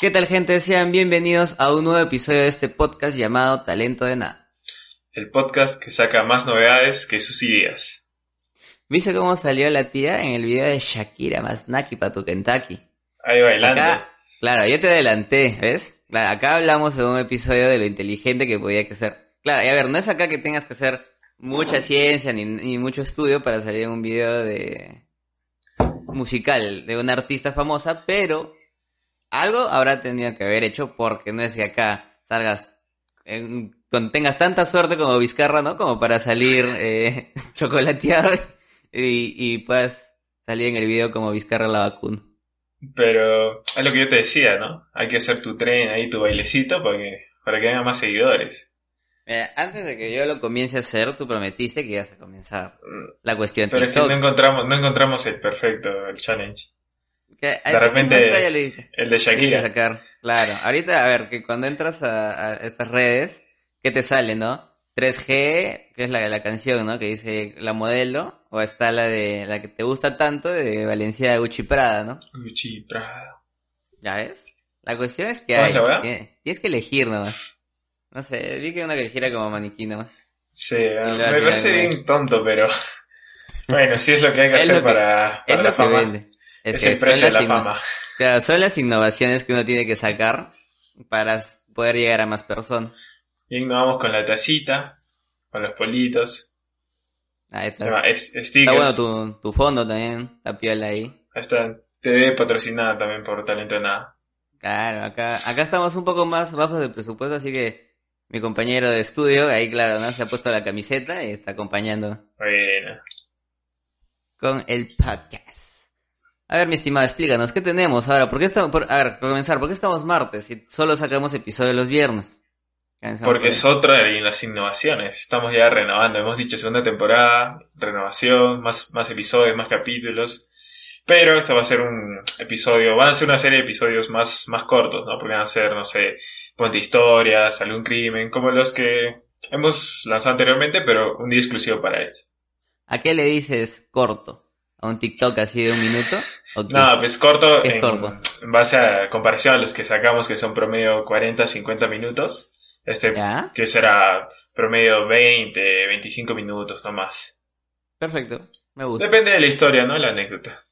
¿Qué tal gente? Sean bienvenidos a un nuevo episodio de este podcast llamado Talento de Nada. El podcast que saca más novedades que sus ideas. ¿Viste cómo salió la tía en el video de Shakira más Naki para tu Kentucky? Ahí bailando. Acá, claro, yo te adelanté, ¿ves? Claro, acá hablamos en un episodio de lo inteligente que podía que ser. Claro, y a ver, no es acá que tengas que hacer mucha ciencia ni, ni mucho estudio para salir en un video de musical de una artista famosa, pero algo habrá tenido que haber hecho porque no es que acá salgas con- tengas tanta suerte como Vizcarra, ¿no? Como para salir eh, chocolateado y, y puedas salir en el video como Vizcarra la vacuna. Pero es lo que yo te decía, ¿no? Hay que hacer tu tren ahí, tu bailecito para que, para que haya más seguidores. Mira, antes de que yo lo comience a hacer, tú prometiste que ibas a comenzar Mm, la cuestión Pero es que no encontramos, no encontramos el perfecto, el challenge. Que de repente- ya. El de Shakira. sacar. Claro. Ahorita, a ver, que cuando entras a, a estas redes, ¿qué te sale, no? 3G, que es la la canción, ¿no? Que dice la modelo, o está la de la que te gusta tanto de Valencia Gucci Prada, ¿no? Gucci, Prada. ¿Ya ves? La cuestión es que ¿Cómo hay. Tienes, tienes que elegir nomás. No sé, vi que una que gira como maniquí nomás. Sí, me la- parece bien tonto, pero bueno, sí es lo que hay que hacer lo que- para, Es para lo la que fama. vende. Es, Es que el precio de la fama. Claro, son las innovaciones que uno tiene que sacar para poder llegar a más personas. Y nos vamos con la tacita, con los politos, Ahí está. es- Está bueno tu, tu fondo también, la piola ahí. Ahí está TV patrocinada también por Talento de Nada. Claro, acá, acá estamos un poco más bajos de presupuesto, así que mi compañero de estudio, ahí claro, ¿no? Se ha puesto la camiseta y está acompañando Bueno. con el podcast. A ver, mi estimado, explícanos, ¿qué tenemos ahora? ¿Por qué estamos, por, a ver, para comenzar, ¿por qué estamos martes si solo sacamos episodio los viernes? Porque por es otra de las innovaciones. Estamos ya renovando. Hemos dicho segunda temporada, renovación, más, más episodios, más capítulos. Pero esto va a ser un episodio, van a ser una serie de episodios más, más cortos, ¿no? Porque van a ser, no sé, cuenta historias, algún crimen, como los que hemos lanzado anteriormente, pero un día exclusivo para este. ¿A qué le dices corto? ¿A un TikTok así de un minuto? No, pues corto, Es en, corto. en base a comparación a los que sacamos que son promedio 40, 50 minutos. Este, ¿Ya? que será promedio 20, 25 minutos, no más. Perfecto, me gusta. Depende de la historia, ¿no? La anécdota.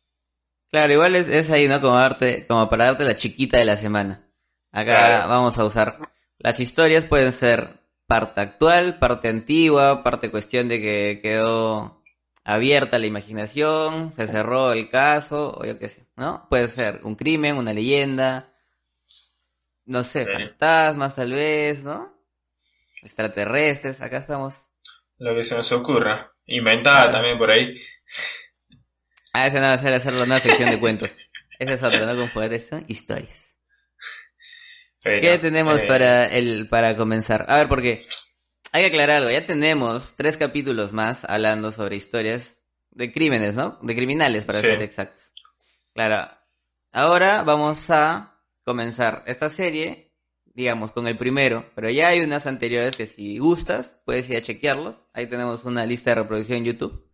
Claro, igual es, es ahí, ¿no? Como, darte, como para darte la chiquita de la semana. Acá Claro. vamos a usar. Las historias pueden ser parte actual, parte antigua, parte cuestión de que quedó abierta la imaginación, se cerró el caso, o yo qué sé, ¿no? Puede ser un crimen, una leyenda, no sé, Sí. fantasmas tal vez, ¿no? Extraterrestres, acá estamos. Lo que se nos ocurra. Inventada Claro. también por ahí. Ah, esa no va a ser hacer una sección de cuentos. Esa es otra, ¿no? Con son historias. Pero, ¿Qué tenemos eh, para el para comenzar? A ver, porque hay que aclarar algo. Ya tenemos tres capítulos más hablando sobre historias de crímenes, ¿no? De criminales, para Sí. ser exactos. Claro. Ahora vamos a comenzar esta serie, digamos, con el primero. Pero ya hay unas anteriores que si gustas, puedes ir a chequearlos. Ahí tenemos una lista de reproducción en YouTube.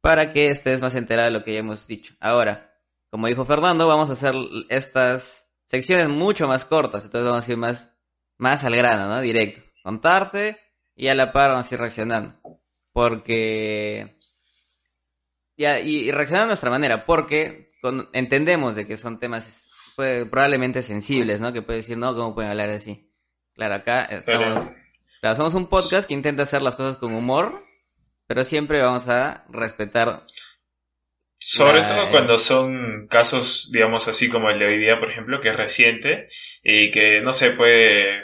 Para que estés más enterado de lo que ya hemos dicho. Ahora, como dijo Fernando, vamos a hacer estas secciones mucho más cortas, entonces vamos a ir más, más al grano, ¿no? Directo. Contarte y a la par vamos a ir reaccionando. Porque... Y, y reaccionando a nuestra manera, porque con- entendemos de que son temas puede- probablemente sensibles, ¿no? Que puede decir, no, ¿cómo pueden hablar así? Claro, acá estamos... Claro, somos un podcast que intenta hacer las cosas con humor, pero siempre vamos a respetar Sobre La- todo cuando son casos, digamos así como el de hoy día, por ejemplo, que es reciente y que no se puede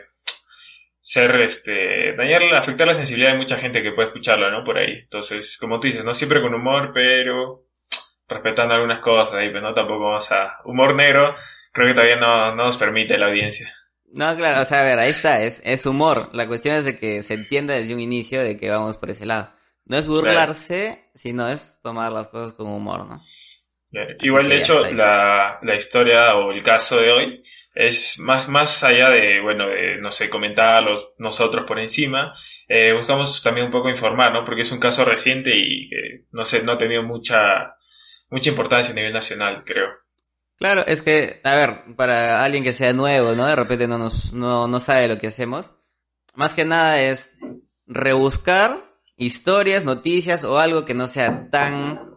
ser, este, dañar, afectar la sensibilidad de mucha gente que puede escucharlo, ¿no? Por ahí. Entonces, como tú dices, no siempre con humor, pero respetando algunas cosas ahí, pero no tampoco vamos a... Humor negro, creo que todavía no, no nos permite la audiencia. No, claro, o sea, a ver, ahí está, es, es humor. La cuestión es de que se entienda desde un inicio de que vamos por ese lado. No es burlarse, sino es tomar las cosas con humor, ¿no? Igual, de hecho, la, la historia o el caso de hoy es más, más allá de, bueno, de, no sé, comentarlos nosotros por encima. eh, buscamos también un poco informar, ¿no? Porque es un caso reciente y, eh, no sé, no ha tenido mucha, mucha importancia a nivel nacional, creo. Claro, es que, a ver, para alguien que sea nuevo, ¿no? De repente no nos, no, no sabe lo que hacemos. Más que nada es rebuscar historias, noticias o algo que no sea tan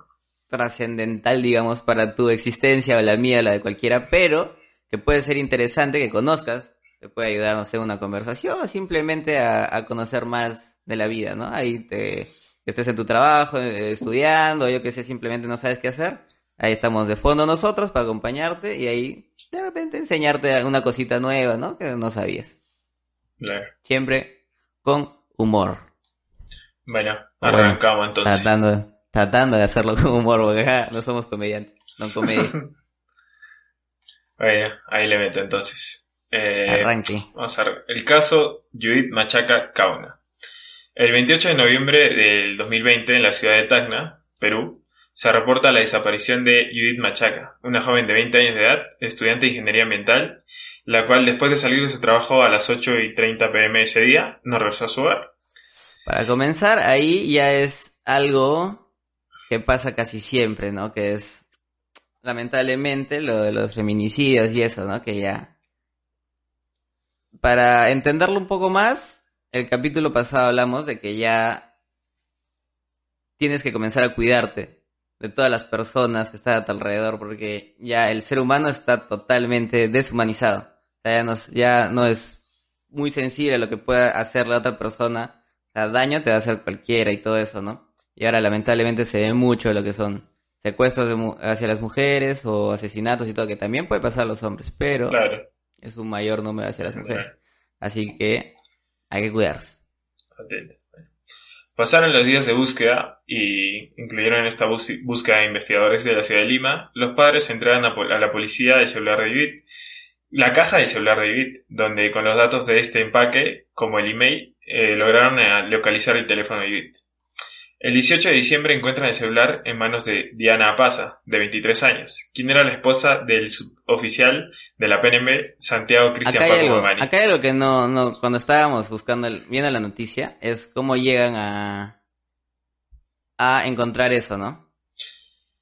trascendental, digamos, para tu existencia o la mía o la de cualquiera, pero que puede ser interesante que conozcas, te puede ayudar, no sé, una conversación o simplemente a, a conocer más de la vida, ¿no? Ahí te, estés en tu trabajo, eh, estudiando, yo que sé, simplemente no sabes qué hacer. Ahí estamos de fondo nosotros para acompañarte y ahí de repente enseñarte una cosita nueva, ¿no? Que no sabías. Claro. Siempre con humor. Bueno, arrancamos entonces. Tratando, tratando de hacerlo con humor, porque ja, no somos comediantes, no comedia. Bueno, ahí le meto entonces. Eh, Arranque. Vamos a ver. El caso Judith Machaca Cauna. El 28 de noviembre del 2020, en la ciudad de Tacna, Perú, se reporta la desaparición de Judith Machaca, una joven de 20 años de edad, estudiante de ingeniería ambiental, la cual después de salir de su trabajo a las 8 y 30 pm ese día, no regresó a su hogar. Para comenzar, ahí ya es algo que pasa casi siempre, ¿no? Que es, lamentablemente, lo de los feminicidios y eso, ¿no? Que ya... Para entenderlo un poco más, el capítulo pasado hablamos de que ya tienes que comenzar a cuidarte de todas las personas que están a tu alrededor, porque ya el ser humano está totalmente deshumanizado. O sea, ya no, ya no es muy sensible lo que pueda hacer la otra persona. O sea, daño te va a hacer cualquiera y todo eso, ¿no? Y ahora lamentablemente se ve mucho lo que son secuestros de hacia las mujeres o asesinatos y todo, que también puede pasar a los hombres, pero Claro, es un mayor número hacia las mujeres. Así que hay que cuidarse. atento. Pasaron los días de búsqueda y incluyeron en esta búsqueda de investigadores de la ciudad de Lima. Los padres entregan a, la policía el celular de Judith, la caja del celular de donde con los datos de este empaque, como el email, eh, lograron eh, localizar el teléfono de Judith. El 18 de diciembre encuentran el celular en manos de Diana Apaza, de 23 años, quien era la esposa del suboficial de la PNM, Santiago Cristian Paco algo, Mamani. acá hay algo que no, no, cuando estábamos buscando, el- viendo la noticia, es cómo llegan a, a encontrar eso, ¿no?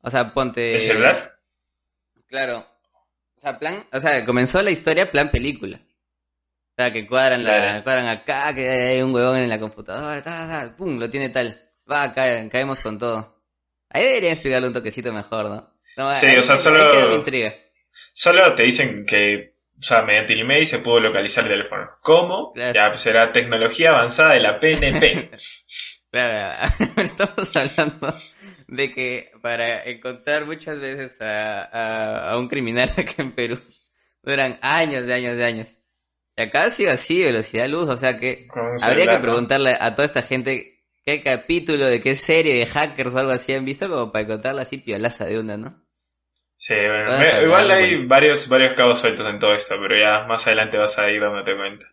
O sea, ponte... ¿El celular? Claro. O sea, plan, o sea, comenzó la historia plan película. O sea, que cuadran la, Claro. cuadran acá, que hay un huevón en la computadora, ta, ta, pum, lo tiene tal. Va, cae- caemos con todo. Ahí deberían explicarle un toquecito mejor, ¿no? No, Sí, ahí- o sea, solo-. Solo te dicen que, o sea, mediante el email se pudo localizar el teléfono. ¿Cómo? Claro. Ya, pues será tecnología avanzada de la PNP. Claro, estamos hablando de que para encontrar muchas veces a, a, a un criminal acá en Perú duran años de años de años. Y acá ha sido así, velocidad luz, o sea que habría que preguntarle a toda esta gente qué capítulo de qué serie de hackers o algo así han visto como para encontrarla así piolaza de una, ¿no? Sí, bueno, Ah, me- igual hay varios, varios cabos sueltos en todo esto, pero ya más adelante vas a ir dándote cuenta.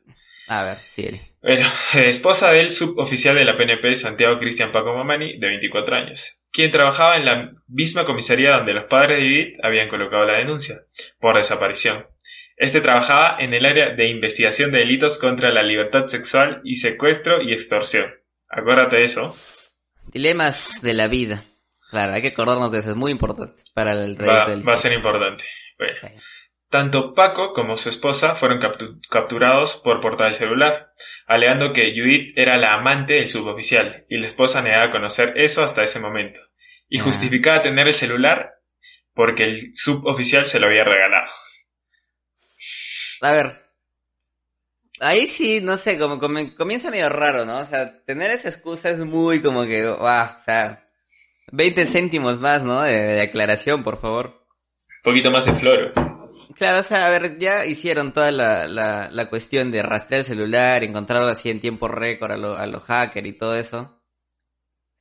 A ver, sí. Bueno, esposa del suboficial de la PNP, Santiago Cristian Paco Mamani, de 24 años, quien trabajaba en la misma comisaría donde los padres de Judith habían colocado la denuncia por desaparición. Este trabajaba en el área de investigación de delitos contra la libertad sexual y secuestro y extorsión. Acuérdate de eso. Dilemas de la vida. Claro, hay que acordarnos de eso, es muy importante para el Va, del va a ser importante. Bueno. Sí. Tanto Paco como su esposa fueron captu- capturados por portar el celular, alegando que Judith era la amante del suboficial y la esposa negaba conocer eso hasta ese momento, y Ah. justificaba tener el celular porque el suboficial se lo había regalado. A ver. Ahí sí, no sé, como comienza medio raro, ¿no? O sea, tener esa excusa es muy como que, ah, o sea, 20 céntimos más, ¿no? De, de aclaración, por favor. Un poquito más de floro. Claro, o sea, a ver, ya hicieron toda la, la, la cuestión de rastrear el celular, encontrarlo así en tiempo récord a los a lo hacker y todo eso.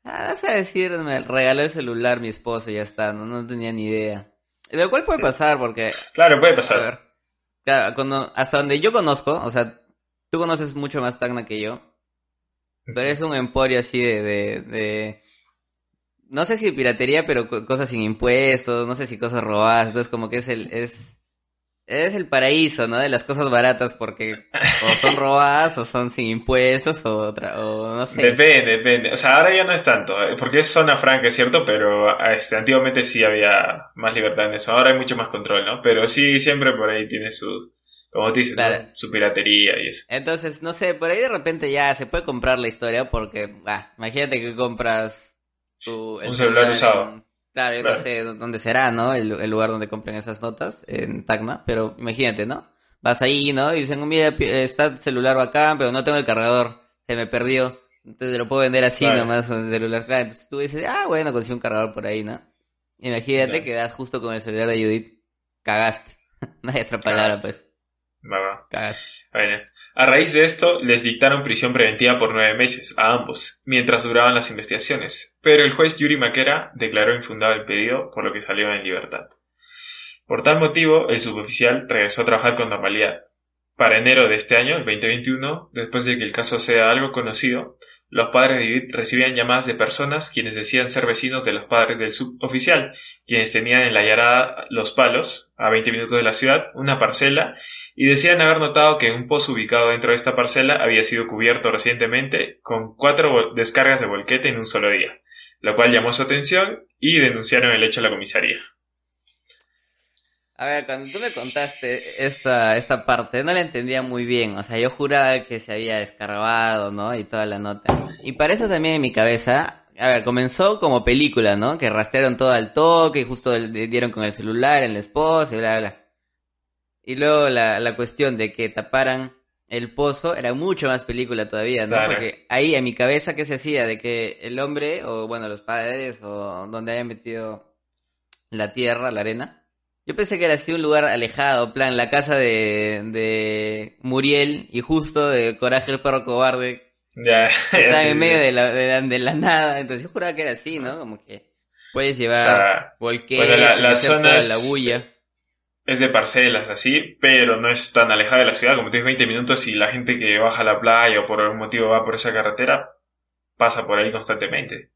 Ah, vas a decir, me regaló el celular mi esposo y ya está, no, no tenía ni idea. De lo cual puede Sí. pasar porque Claro, puede A pasar. ver. Claro, cuando, hasta donde yo conozco, o sea, tú conoces mucho más Tacna que yo, pero es un emporio así de, de, de- no sé si piratería, pero co- cosas sin impuestos, no sé si cosas robadas, entonces como que es el, es, es el paraíso, ¿no? De las cosas baratas porque o son robadas o son sin impuestos o otra, o no sé. Depende, depende. O sea, ahora ya no es tanto, eh, porque es zona franca, es cierto, pero este, antiguamente sí había más libertad en eso. Ahora hay mucho más control, ¿no? Pero sí, siempre por ahí tiene su, como te su piratería y eso. Entonces, no sé, por ahí de repente ya se puede comprar la historia porque, ah, imagínate que compras tu, un celular, usado. Claro, yo no sé dónde será, ¿no? El, lugar donde compran esas notas, en Tacna, pero imagínate, ¿no? Vas ahí, ¿no? Y dicen, mira, está el celular bacán, pero no tengo el cargador, se me perdió. Entonces lo puedo vender así nomás con el celular. Claro, entonces tú dices, ah, bueno, consigo un cargador por ahí, ¿no? Imagínate que das justo con el celular de Judith, cagaste. no hay otra palabra, pues. Bueno. A raíz de esto, les dictaron prisión preventiva por nueve meses a ambos, mientras duraban las investigaciones, pero el juez Yuri Maquera declaró infundado el pedido, por lo que salió en libertad. Por tal motivo, el suboficial regresó a trabajar con normalidad. Para enero de este año, el 2021, después de que el caso sea algo conocido, los padres de David recibían llamadas de personas quienes decían ser vecinos de los padres del suboficial, quienes tenían en la yarada Los Palos, a 20 minutos de la ciudad, una parcela y decían haber notado que un pozo ubicado dentro de esta parcela había sido cubierto recientemente con cuatro descargas de volquete en un solo día, lo cual llamó su atención y denunciaron el hecho a la comisaría. A ver, cuando tú me contaste esta, esta parte, no la entendía muy bien. O sea, yo juraba que se había escarbado, ¿no? Y toda la nota. Y para eso también en mi cabeza, a ver, comenzó como película, ¿no? Que rastrearon todo al toque y justo dieron con el celular en la esposa y bla, bla. Y luego la, la cuestión de que taparan el pozo era mucho más película todavía, ¿no? Porque ahí en mi cabeza, ¿qué se hacía? De que el hombre, o bueno, los padres, o donde hayan metido la tierra, la arena. Yo pensé que era así un lugar alejado, plan, la casa de, de Muriel y justo de Coraje el perro cobarde. Ya, Estaba en medio de la, de, la, nada. Entonces yo juraba que era así, ¿no? Como que puedes llevar o la, la zona la bulla es de parcelas así, pero no es tan alejada de la ciudad, como tienes 20 minutos y la gente que baja a la playa o por algún motivo va por esa carretera, pasa por ahí constantemente.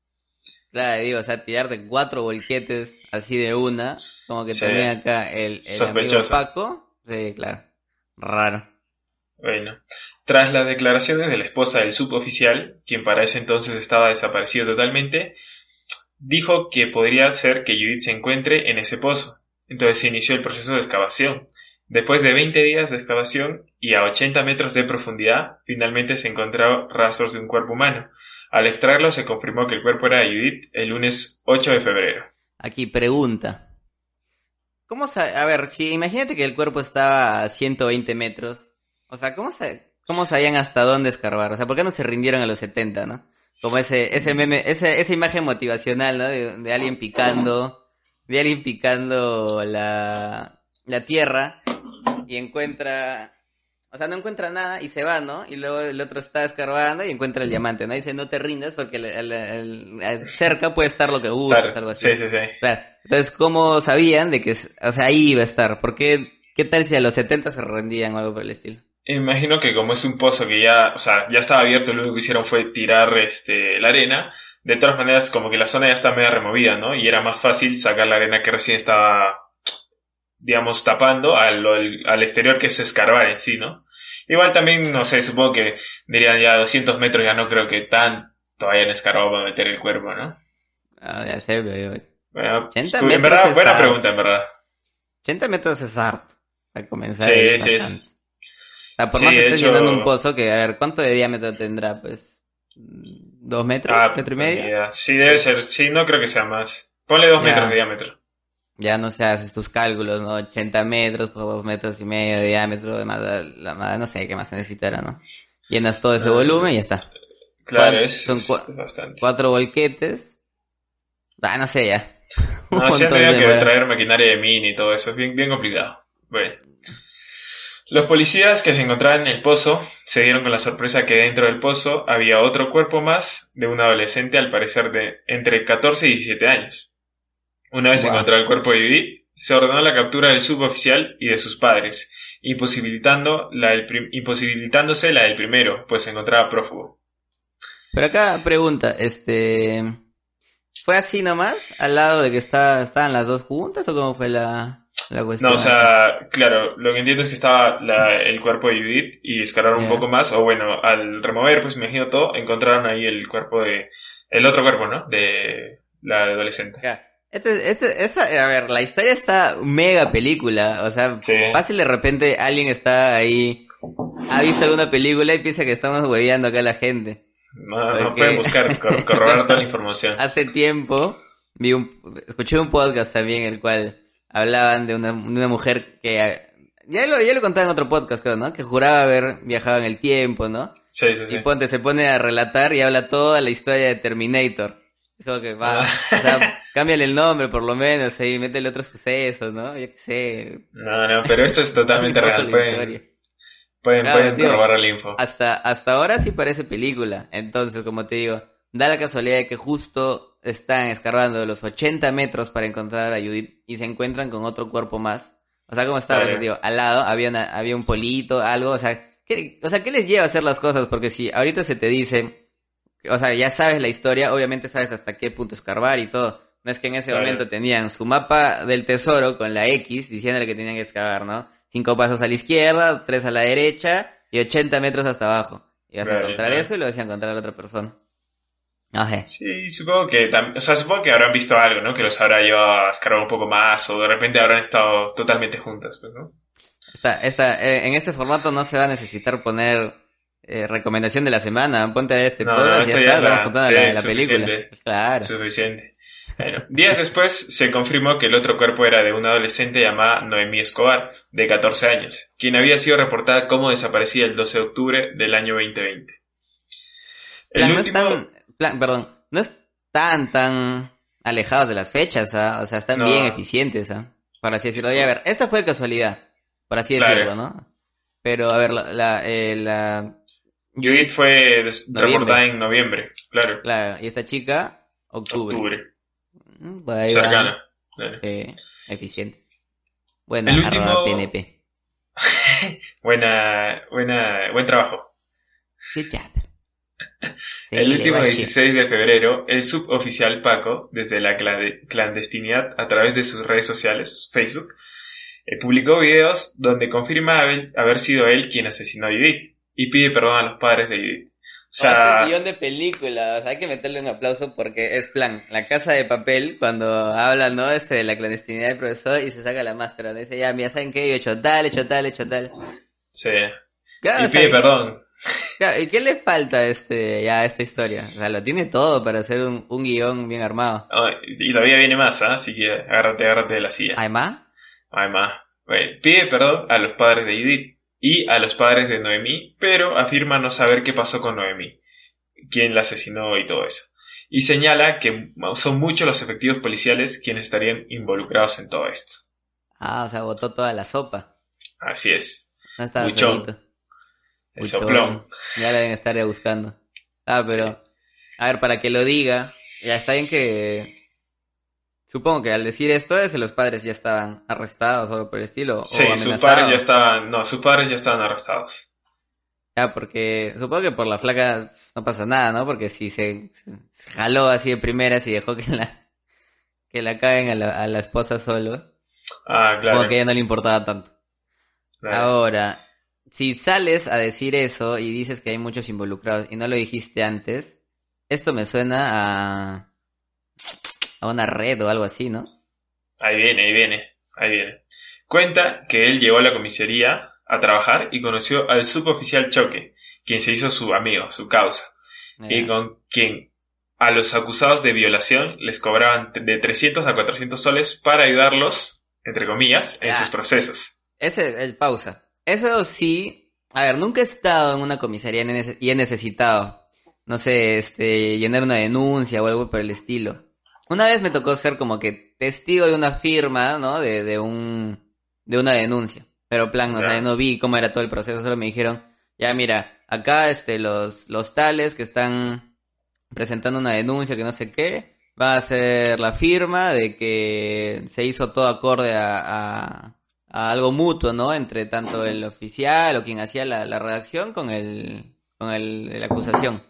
Claro, digo, o sea, tirarte cuatro volquetes así de una, como que también acá el, el amigo Paco, sí, claro, raro. Bueno, tras las declaraciones de la esposa del suboficial, quien para ese entonces estaba desaparecido totalmente, dijo que podría ser que Judith se encuentre en ese pozo, entonces se inició el proceso de excavación. Después de 20 días de excavación y a 80 metros de profundidad, finalmente se encontraron rastros de un cuerpo humano. Al extraerlo se confirmó que el cuerpo era de Judith el lunes 8 de febrero. Aquí pregunta. ¿Cómo A ver, si imagínate que el cuerpo estaba a 120 metros. O sea, ¿cómo, ¿cómo sabían hasta dónde escarbar? O sea, ¿por qué no se rindieron a los 70, no? Como ese, ese meme, esa, esa imagen motivacional, ¿no? de alguien picando de alguien picando la, la tierra y encuentra, o sea, no encuentra nada y se va, ¿no? Y luego el otro está escarbando y encuentra el diamante, ¿no? Y dice, no te rindas porque el, cerca puede estar lo que buscas, algo así. Sí, sí, sí. Claro. Entonces, ¿cómo sabían de que, o sea, ahí iba a estar? ¿Por qué, qué tal si a los 70 se rendían o algo por el estilo? Imagino que como es un pozo que ya, o sea, ya estaba abierto, lo único que hicieron fue tirar este la arena de todas maneras como que la zona ya está media removida, ¿no? Y era más fácil sacar la arena que recién estaba, digamos, tapando al, al, exterior que es escarbar en sí, ¿no? Igual también, no sé, supongo que dirían ya 200 metros, ya no creo que tanto hayan escarbado para meter el cuerpo, ¿no? Ah, ya sé, pero... Bueno, 80 metros en verdad, buena pregunta, en verdad. 80 metros es harto, a comenzar. Sí, sí, es... O sea, por más que estés llenando un pozo, que a ver, ¿cuánto de diámetro tendrá? Pues ¿Dos metros? Ah, ¿Metro y medio? Sí, debe ser. Sí, no creo que sea más. Ponle dos metros de diámetro. Ya no sé, haces tus cálculos, ¿no? 80 metros por dos metros y medio de diámetro, además, la, no sé qué más se necesitará, ¿no? Llenas todo ese ah, volumen y ya está. Claro, es, son bastante. cuatro volquetes. Ah, no sé ya. No, sí tenido que traer maquinaria de mini y todo eso, es bien, bien complicado. Bueno. Los policías que se encontraban en el pozo se dieron con la sorpresa que dentro del pozo había otro cuerpo más de un adolescente al parecer de entre 14 y 17 años. Una vez encontrado el cuerpo de Judith, se ordenó la captura del suboficial y de sus padres, imposibilitando la imposibilitándose la del primero, pues se encontraba prófugo. Pero acá pregunta, este... ¿Fue así nomás? ¿Al lado de que está, estaban las dos juntas o cómo fue la...? La cuestión. No, o sea, claro, lo que entiendo es que estaba la- el cuerpo de Judith y escalaron un poco más, o bueno, al remover, pues me imagino todo, encontraron ahí el cuerpo de, el otro cuerpo, ¿no? De la adolescente. Ya. Este, este, esa, a ver, la historia está mega película, o sea, Sí. fácil de repente alguien está ahí, ha visto alguna película y piensa que estamos hueveando acá a la gente. No, no pueden buscar, cor- corroborar toda la información. Hace tiempo vi un, escuché un podcast también el cual hablaban de una, de una mujer que ya lo, ya lo contaba en otro podcast, creo, ¿no? Que juraba haber viajado en el tiempo, ¿no? Sí, sí, sí. Y ponte, se pone a relatar y habla toda la historia de Terminator. Como que va, o sea, cámbiale el nombre por lo menos, ahí métele otro suceso, ¿no? Yo qué sé. No, no, pero esto es totalmente real. Pueden, pueden, Claro, pueden tío. corroborar la info. Hasta, hasta ahora sí parece película. Entonces, como te digo, da la casualidad de que justo están escarbando los 80 metros para encontrar a Judith y se encuentran con otro cuerpo más. O sea, como estaba, Vale. digo, al lado había, una- había un polito, algo, o sea, ¿qué, o sea, ¿qué les lleva a hacer las cosas? Porque si ahorita se te dice, o sea, ya sabes la historia, obviamente sabes hasta qué punto escarbar y todo. No es que en ese momento tenían su mapa del tesoro con la X diciéndole que tenían que excavar, ¿no? Cinco pasos a la izquierda, tres a la derecha y 80 metros hasta abajo. Y vas a Vale, encontrar vale. eso y lo vas a encontrar a la otra persona. Ajá. Sí, supongo que o sea, supongo que habrán visto algo, ¿no? Que los habrá llevado a escarbar un poco más o de repente habrán estado totalmente juntas, pues, ¿no? Esta, esta, eh, en este formato no se va a necesitar poner eh, recomendación de la semana. Ponte a este No, podcast no, y ya está, es estamos sí, la, la película. suficiente. Claro. Suficiente. Bueno, días después se confirmó que el otro cuerpo era de una adolescente llamada Noemí Escobar, de 14 años, quien había sido reportada como desaparecida el 12 de octubre del año 2020. El no último... están, plan, perdón, no están tan alejados de las fechas, ¿ah? o sea, están No. bien eficientes, ¿ah? Por así decirlo. Oye, a ver, esta fue casualidad, por así Claro. decirlo, ¿no? Pero, a ver, la, la, eh, la- Judith fue reportada en noviembre, claro, claro, y esta chica, octubre. octubre, Mm, va. cercana. claro. Eh, eficiente. Buena, El último- arroba PNP. Buena, buena, buen trabajo. Good job. Sí, el último va shit. 16 de febrero, el suboficial Paco, desde la clandestinidad a través de sus redes sociales, Facebook, eh, publicó videos donde confirma haber, haber sido él quien asesinó a Judith y pide perdón a los padres de Judith. O Oh, este sea, es guion de película, o sea, hay que meterle un aplauso porque es plan, la casa de papel, cuando habla, ¿no? Este de la clandestinidad del profesor y se saca la máscara, dice, ya, mira, ¿saben qué? Yo he hecho tal, he hecho tal, he hecho tal. sí. Claro, Y sea, pide perdón. Claro, ¿y qué le falta a este, ya a esta historia? O sea, lo tiene todo para hacer un, un guion bien armado. Oh, y todavía viene más, ¿ah? así que agárrate, agárrate de la silla. ¿Hay más? Hay más. Bueno, pide perdón a los padres de Judith y a los padres de Noemí, pero afirma no saber qué pasó con Noemí, quién la asesinó y todo eso. Y señala que son muchos los efectivos policiales quienes estarían involucrados en todo esto. Ah, o sea, botó toda la sopa. Así es, No estaba solito. El Buchón. soplón. Ya la deben estar ya buscando. Ah, pero, a ver, para que lo diga, ya está bien que... Supongo que al decir esto es que los padres ya estaban arrestados o algo por el estilo. Sí, o sus padres ya estaban, no, sus padres ya estaban arrestados. Ya, porque supongo que por la flaca no pasa nada, ¿no? Porque si se, se jaló así de primeras y dejó que la, que la caguen a la, a la esposa solo, Ah, claro. como que a ella no le importaba tanto. claro. Ahora, si sales a decir eso y dices que hay muchos involucrados y no lo dijiste antes, esto me suena a, a una red o algo así, ¿no? Ahí viene, ahí viene, ahí viene. Cuenta que él llegó a la comisaría a trabajar y conoció al suboficial Choque, quien se hizo su amigo, su causa, y con quien a los acusados de violación les cobraban de 300 a 400 soles para ayudarlos, entre comillas, en sus procesos. Ese, el pausa. Eso sí, a ver, nunca he estado en una comisaría y he necesitado, no sé, este, llenar una denuncia o algo por el estilo. Una vez me tocó ser como que testigo de una firma, ¿no? De, de un, de una denuncia. Pero plan, o sea, no vi cómo era todo el proceso, solo me dijeron, ya mira, acá este, los, los tales que están presentando una denuncia que no sé qué, va a ser la firma de que se hizo todo acorde a, a, a algo mutuo, ¿no? Entre tanto el oficial o quien hacía la, la redacción con el, con el, la acusación.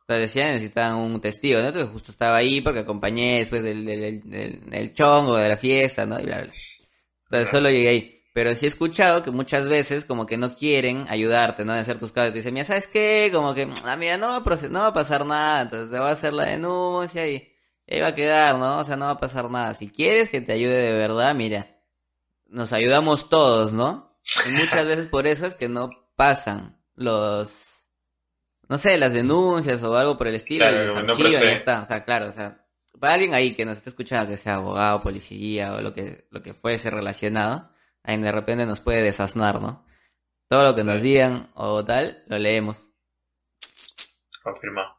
Entonces decían necesitaban un testigo, ¿no? Entonces justo estaba ahí porque acompañé después del, del, del, del chongo, de la fiesta, ¿no? Y bla, bla. Entonces solo llegué ahí. Pero sí he escuchado que muchas veces como que no quieren ayudarte, ¿no? De hacer tus casos. Te dicen, mira, ¿sabes qué? Como que, ah, mira, no va, a no va a pasar nada. Entonces se va a hacer la denuncia y ahí va a quedar, ¿no? O sea, no va a pasar nada. Si quieres que te ayude de verdad, mira, nos ayudamos todos, ¿no? Y muchas veces por eso es que no pasan los, no sé, las denuncias o algo por el estilo. y y ya está. O sea, claro, o sea, para alguien ahí que nos esté escuchando, que sea abogado, policía o lo que, lo que fuese relacionado, ahí de repente nos puede desasnar, ¿no? Todo lo que nos digan o tal, lo leemos. Confirmado.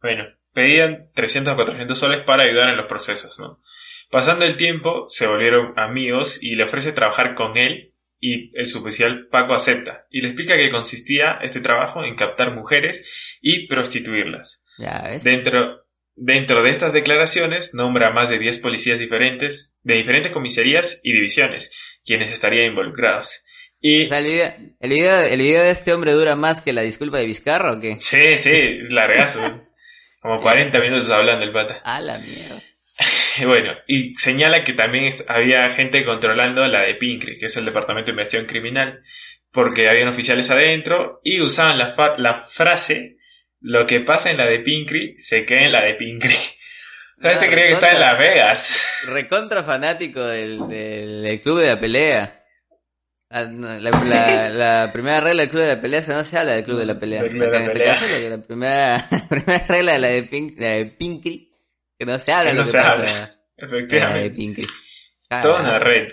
Bueno, pedían 300 o 400 soles para ayudar en los procesos, ¿no? Pasando el tiempo, se volvieron amigos y le ofrece trabajar con él y el suboficial Paco acepta y le explica que consistía este trabajo en captar mujeres y prostituirlas. Ya ves. Dentro, dentro de estas declaraciones nombra a más de 10 policías diferentes de diferentes comisarías y divisiones quienes estarían involucrados. Y... el, video, el, video, de este hombre dura más que la disculpa de Vizcarra o qué? Sí, sí, es largazo. Como 40 minutos hablando el pata. A la mierda. Bueno, y señala que también había gente controlando la de Pincri, que es el Departamento de Investigación Criminal, porque habían oficiales adentro y usaban la, la frase, lo que pasa en la de Pincri se queda en la de Pincri. este creía que está en Las Vegas. Recontra fanático del, del, club de la pelea. Ah, la, primera regla del club de la pelea es que no se habla del club de la pelea. la, primera, regla de la de, Pink, de Pinkry, que no se habla. Que no se habla. Efectivamente. Toda una red.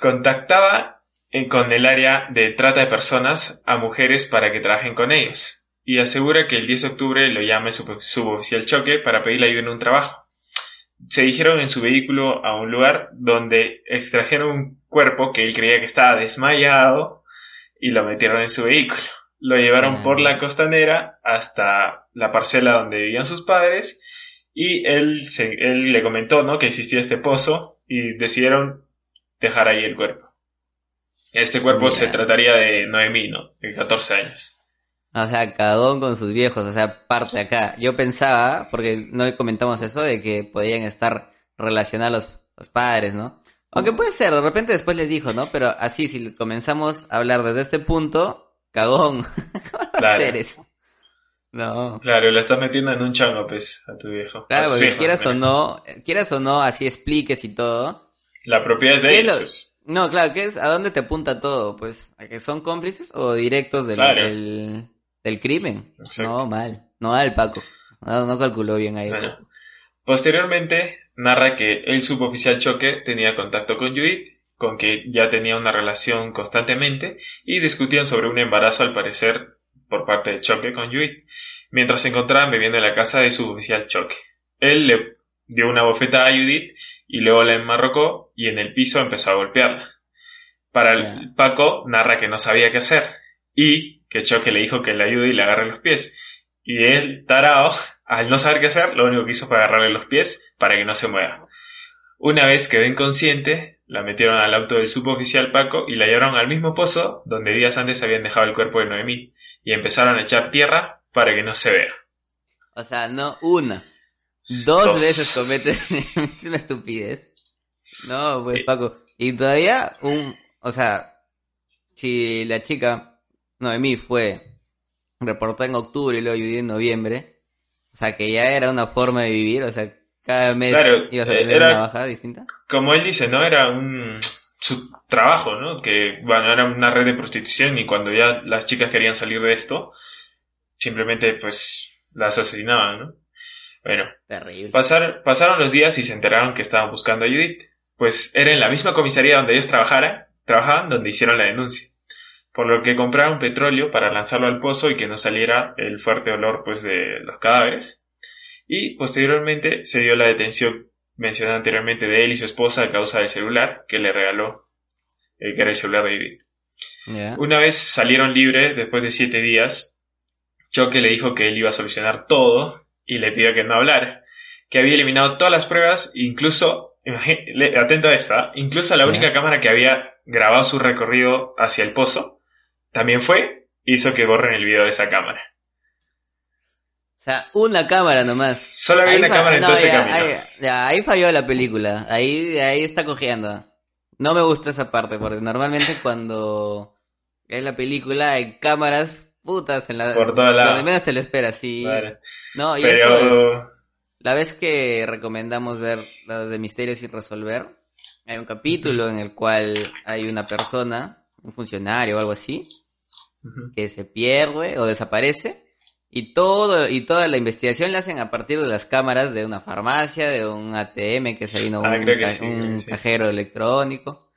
contactaba con el área de trata de personas a mujeres para que trabajen con ellos y asegura que el 10 de octubre lo llame su suboficial choque para pedirle ayuda en un trabajo. Se dirigieron en su vehículo a un lugar donde extrajeron un cuerpo que él creía que estaba desmayado y lo metieron en su vehículo. Lo llevaron por la costanera hasta la parcela donde vivían sus padres y él, él le comentó ¿no? que existía este pozo y decidieron dejar ahí el cuerpo. Este cuerpo se trataría de Noemí, ¿no? De 14 años. O sea, cagón con sus viejos, o sea, parte acá. Yo pensaba, porque no comentamos eso, de que podían estar relacionados los, padres, ¿no? Aunque puede ser, de repente después les dijo, ¿no? Pero así, si comenzamos a hablar desde este punto, cagón. ¿Cómo claro. hacer eso? No. Claro, lo estás metiendo en un chango, pues, a tu viejo. Claro, porque quieras o no, quieras o no, así expliques y todo. La propiedad es de ellos. No, claro, ¿qué es? ¿A dónde te apunta todo? Pues, ¿a que son cómplices o directos del, del, del crimen. No, mal. No al Paco. No, calculó bien ahí. Posteriormente, narra que el suboficial Choque tenía contacto con Judith, con que ya tenía una relación constantemente, y discutían sobre un embarazo al parecer por parte de Choque con Judith, mientras se encontraban bebiendo en la casa de suboficial Choque. Él le dio una bofeta a Judith y luego la enmarrocó y en el piso empezó a golpearla. Para el Paco narra que no sabía qué hacer y que Choque le dijo que le ayude y le agarre los pies. Y él, tarao, al no saber qué hacer, lo único que hizo fue agarrarle los pies para que no se mueva. Una vez quedó inconsciente, la metieron al auto del suboficial Paco y la llevaron al mismo pozo donde días antes habían dejado el cuerpo de Noemí y empezaron a echar tierra para que no se vea. O sea, no una, dos, veces comete la misma estupidez. No, pues Paco. Y todavía un, o sea, si la chica Noemí fue reportada en octubre y luego ayudé en noviembre. O sea, que ya era una forma de vivir, o sea, cada mes ibas a tener una bajada distinta. Como él dice, ¿no? Era un su trabajo, ¿no? Que, bueno, era una red de prostitución y cuando ya las chicas querían salir de esto, simplemente, pues, las asesinaban, ¿no? Bueno, Terrible. pasaron los días y se enteraron que estaban buscando a Judith. Pues era en la misma comisaría donde ellos trabajaran, trabajaban, donde hicieron la denuncia por lo que compraron petróleo para lanzarlo al pozo y que no saliera el fuerte olor pues de los cadáveres. Y posteriormente se dio la detención mencionada anteriormente de él y su esposa a causa del celular que le regaló, eh, que era el celular de David. Una vez salieron libres después de siete días, Choque le dijo que él iba a solucionar todo y le pidió que no hablara, que había eliminado todas las pruebas, incluso, atento a esta, incluso la única cámara que había grabado su recorrido hacia el pozo, también fue, hizo que borren el video de esa cámara. O sea, una cámara nomás. Solo había Ahí una cámara en no, todo ese ya, camino. Ahí, ya, ahí falló la película. Ahí, ahí está cojeando. No me gustó esa parte, porque normalmente cuando es la película hay cámaras putas en la Por todos lados. donde menos se le espera, sí. Vale. No, y esto es- Pero, la vez que recomendamos ver las de Misterios sin resolver, hay un capítulo en el cual hay una persona, un funcionario o algo así, que se pierde o desaparece y todo y toda la investigación la hacen a partir de las cámaras de una farmacia, de un ATM que se vino Ah, un, ca- sí, un sí. cajero electrónico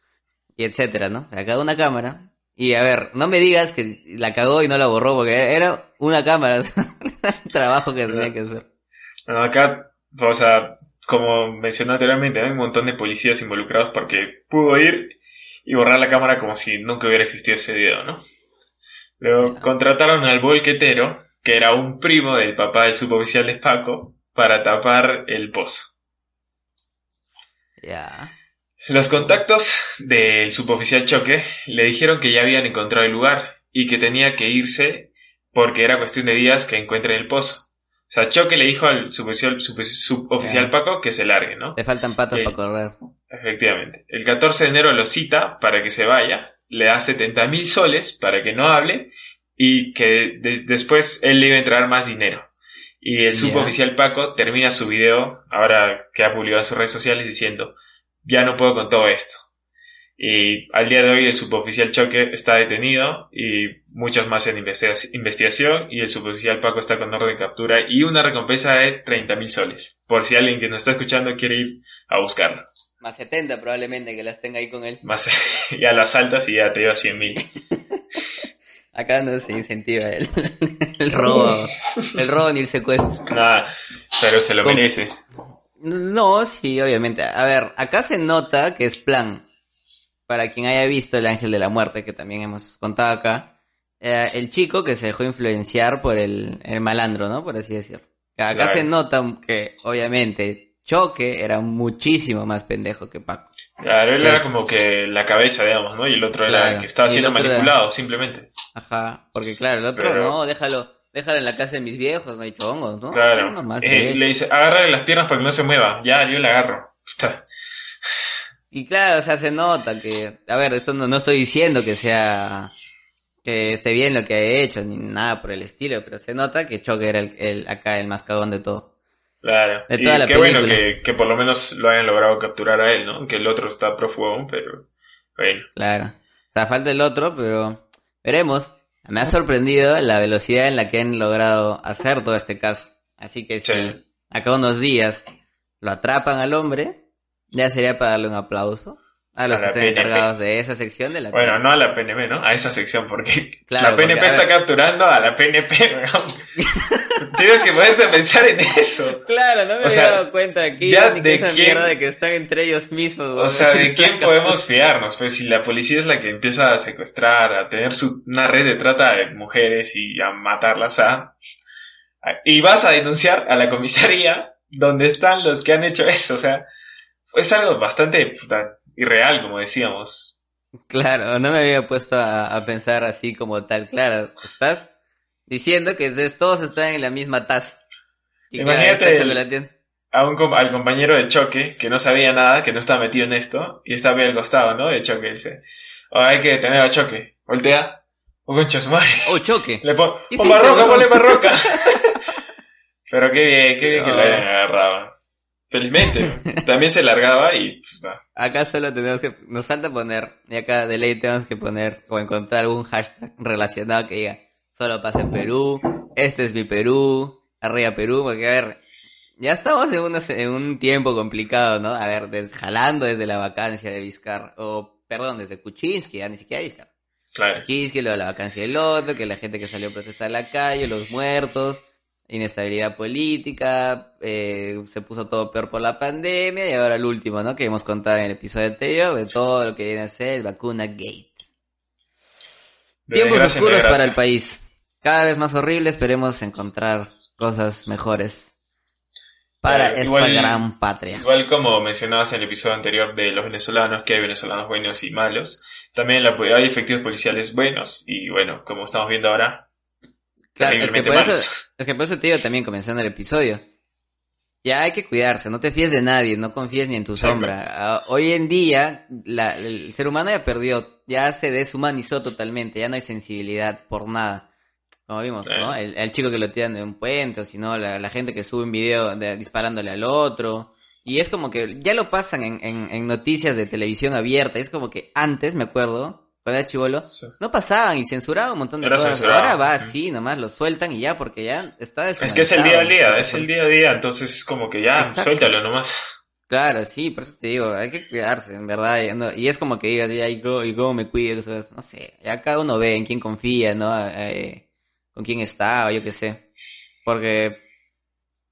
y etcétera, ¿no? O sea, cada una cámara y a ver, no me digas que la cagó y no la borró porque era una cámara, un trabajo que tenía que hacer. Bueno, acá, o sea, como mencioné anteriormente, hay un montón de policías involucrados porque pudo ir y borrar la cámara como si nunca hubiera existido ese video, ¿no? Luego contrataron al bolquetero, que era un primo del papá del suboficial de Paco, para tapar el pozo. Ya. Los contactos del suboficial Choque le dijeron que ya habían encontrado el lugar y que tenía que irse porque era cuestión de días que encuentren el pozo. O sea, Choque le dijo al suboficial, sub- suboficial Ya. Paco que se largue, ¿no? Te faltan patas para correr. Efectivamente. El 14 de enero lo cita para que se vaya, le da 70 mil soles para que no hable y que de- después él le iba a entregar más dinero. Y el suboficial Paco termina su video, ahora que ha publicado en sus redes sociales, diciendo, ya no puedo con todo esto. Y al día de hoy el suboficial Choque está detenido y muchos más en investiga- investigación y el suboficial Paco está con orden de captura y una recompensa de 30 mil soles. Por si alguien que nos está escuchando quiere ir a buscarlo. Más 70 probablemente que las tenga ahí con él. Más ya las altas y ya te lleva 100 mil. Acá no se incentiva el, el robo, el robo ni el secuestro. Nada, pero se lo Con- merece. No, sí, obviamente. A ver, acá se nota que es plan. Para quien haya visto El Ángel de la Muerte, que también hemos contado acá, eh, el chico que se dejó influenciar por el, el malandro, ¿no? Por así decirlo. Acá Claro. se nota que, obviamente, Choque era muchísimo más pendejo que Paco. Claro, él era como que la cabeza, digamos, ¿no? Y el otro era Claro, el que estaba siendo era- manipulado, simplemente. Ajá, porque claro, el otro, Pero- no, déjalo, déjalo en la casa de mis viejos, no hay chongos, ¿no? Claro. Normal, Eh, pues. le dice, agárrale las piernas para que no se mueva. Ya, yo le agarro. Y claro, o sea, se nota que, a ver, esto no, no estoy diciendo que sea, que esté bien lo que ha hecho, ni nada por el estilo, pero se nota que Choque era el, el- acá el más cagón de todo. Claro. De y la qué bueno que, que por lo menos lo hayan logrado capturar a él, ¿no? Que el otro está prófugo aún, pero bueno. Claro. O sea, falta el otro, pero veremos. Me ha sorprendido la velocidad en la que han logrado hacer todo este caso. Así que si Sí. acá unos días lo atrapan al hombre, ya sería para darle un aplauso a los A que PNP. encargados de esa sección de la Bueno, no a la PNP, ¿no? A esa sección, porque Claro, la PNP porque, está ver. capturando a la PNP. Tienes que ponerte a pensar en eso. Claro, no me O había sea, dado cuenta aquí ya ni de esa quién- mierda de que están entre ellos mismos. O weón. sea, ¿de quién podemos fiarnos? Pues si la policía es la que empieza a secuestrar, a tener su, una red de trata de mujeres y a matarlas, a... Y vas a denunciar a la comisaría donde están los que han hecho eso, o sea, es algo bastante puta, irreal, como decíamos. Claro, no me había puesto a, a pensar así como tal. Claro, estás diciendo que todos están en la misma taza. Y Imagínate el-. A un, al compañero de choque, que no sabía nada, que no estaba metido en esto, y estaba ahí al costado, ¿no? De choque, dice, "Oh, hay que detener a choque. Voltea, un concha su madre. Oh, choque. Le pon, ¿Qué ¡Oh, Marroca, huevón? ponle Marroca! Pero qué bien, qué bien que lo hayan agarrado. Felizmente, también se largaba y... puta, Acá solo tenemos que, nos falta poner, y acá de ley tenemos que poner o encontrar algún hashtag relacionado que diga, solo pasa en Perú, este es mi Perú, arriba Perú, porque a ver, ya estamos en, una- en un tiempo complicado, ¿no? A ver, des- jalando desde la vacancia de Vizcar, o perdón, desde Kuczynski, ya ni siquiera Vizcar. Claro. Kuczynski, lo de la vacancia del otro, que la gente que salió a protestar en la calle, los muertos, inestabilidad política, eh, se puso todo peor por la pandemia y ahora el último, ¿no? Que hemos contado en el episodio anterior de todo lo que viene a ser el vacuna gate. De Tiempos oscuros para el país. Cada vez más horrible, esperemos encontrar cosas mejores para Claro, esta igual- gran patria. Igual como mencionabas en el episodio anterior de los venezolanos, que hay venezolanos buenos y malos, también la- hay efectivos policiales buenos y bueno, como estamos viendo ahora, Claro, es que, por eso. Es que por eso te digo también comenzando el episodio. Ya hay que cuidarse, no te fíes de nadie, no confíes ni en tu Exacto. sombra. Ah, hoy en día, la- el ser humano ya perdió, ya se deshumanizó totalmente, ya no hay sensibilidad por nada. Como vimos, ¿no? El, el chico que lo tiran de un puente, o si no, la, la gente que sube un video de- disparándole al otro. Y es como que ya lo pasan en, en, en noticias de televisión abierta. Es como que antes, me acuerdo, cuando era chivolo, Sí. no pasaban y censuraban un montón de Era cosas. censurado. Ahora va así, nomás lo sueltan y ya, porque ya está Es que es el día a día, es el día a día, entonces es como que ya, Exacto. suéltalo nomás. Claro, sí, por eso te digo, hay que cuidarse, en verdad. Y, no- y es como que digas, ya, ¿y cómo me cuido? No sé, ya cada uno ve en quién confía, ¿no? Eh, con quién está, o yo qué sé. Porque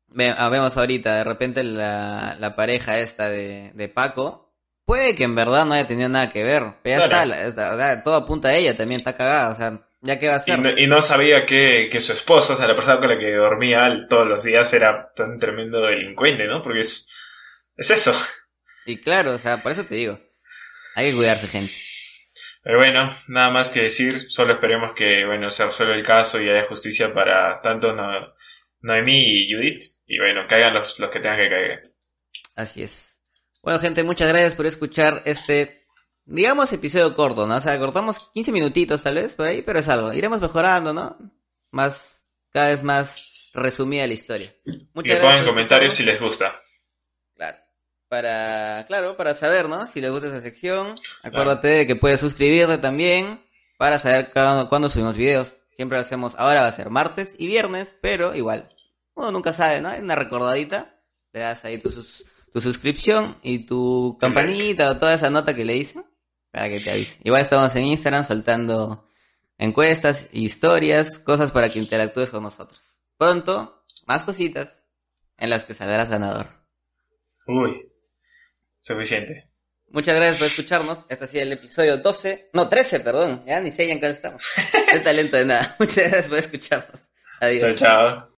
ve- ah, vemos ahorita, de repente la, la pareja esta de, de Paco, puede que en verdad no haya tenido nada que ver. Pero ya Claro. está, la- está- o sea, todo apunta a ella, también está cagada, o sea, ya qué va a Y no, y no sabía que, que su esposo, o sea, la persona con la que dormía todos los días era tan tremendo delincuente, ¿no? Porque es, es eso. Y claro, o sea, por eso te digo, hay que cuidarse, gente. Pero bueno, nada más que decir, solo esperemos que, bueno, se resuelva el caso y haya justicia para tanto No- Noemí y Judith. Y bueno, caigan los, los que tengan que caer. Así es. Bueno, gente, muchas gracias por escuchar este, digamos, episodio corto, ¿no? O sea, cortamos 15 minutitos tal vez por ahí, pero es algo. Iremos mejorando, ¿no? Más, cada vez más resumida la historia. Y Muchas que pongan por comentarios si les gusta. Claro. Para, claro, para saber, ¿no? Si les gusta esa sección. Acuérdate de que puedes suscribirte también para saber cada- cuándo subimos videos. Siempre lo hacemos, ahora va a ser martes y viernes, pero igual. Uno nunca sabe, ¿no? Hay una recordadita. Le das ahí tu, sus- tu suscripción y tu campanita o toda esa nota que le dicen para que te avise. Igual estamos en Instagram soltando encuestas, historias, cosas para que interactúes con nosotros. Pronto, más cositas en las que saldrás ganador. Uy, suficiente. Muchas gracias por escucharnos. Este ha sido el episodio 12. No, 13, perdón. Ya ni sé ya en cuál estamos. Qué talento de nada. Muchas gracias por escucharnos. Adiós. Chao, chao.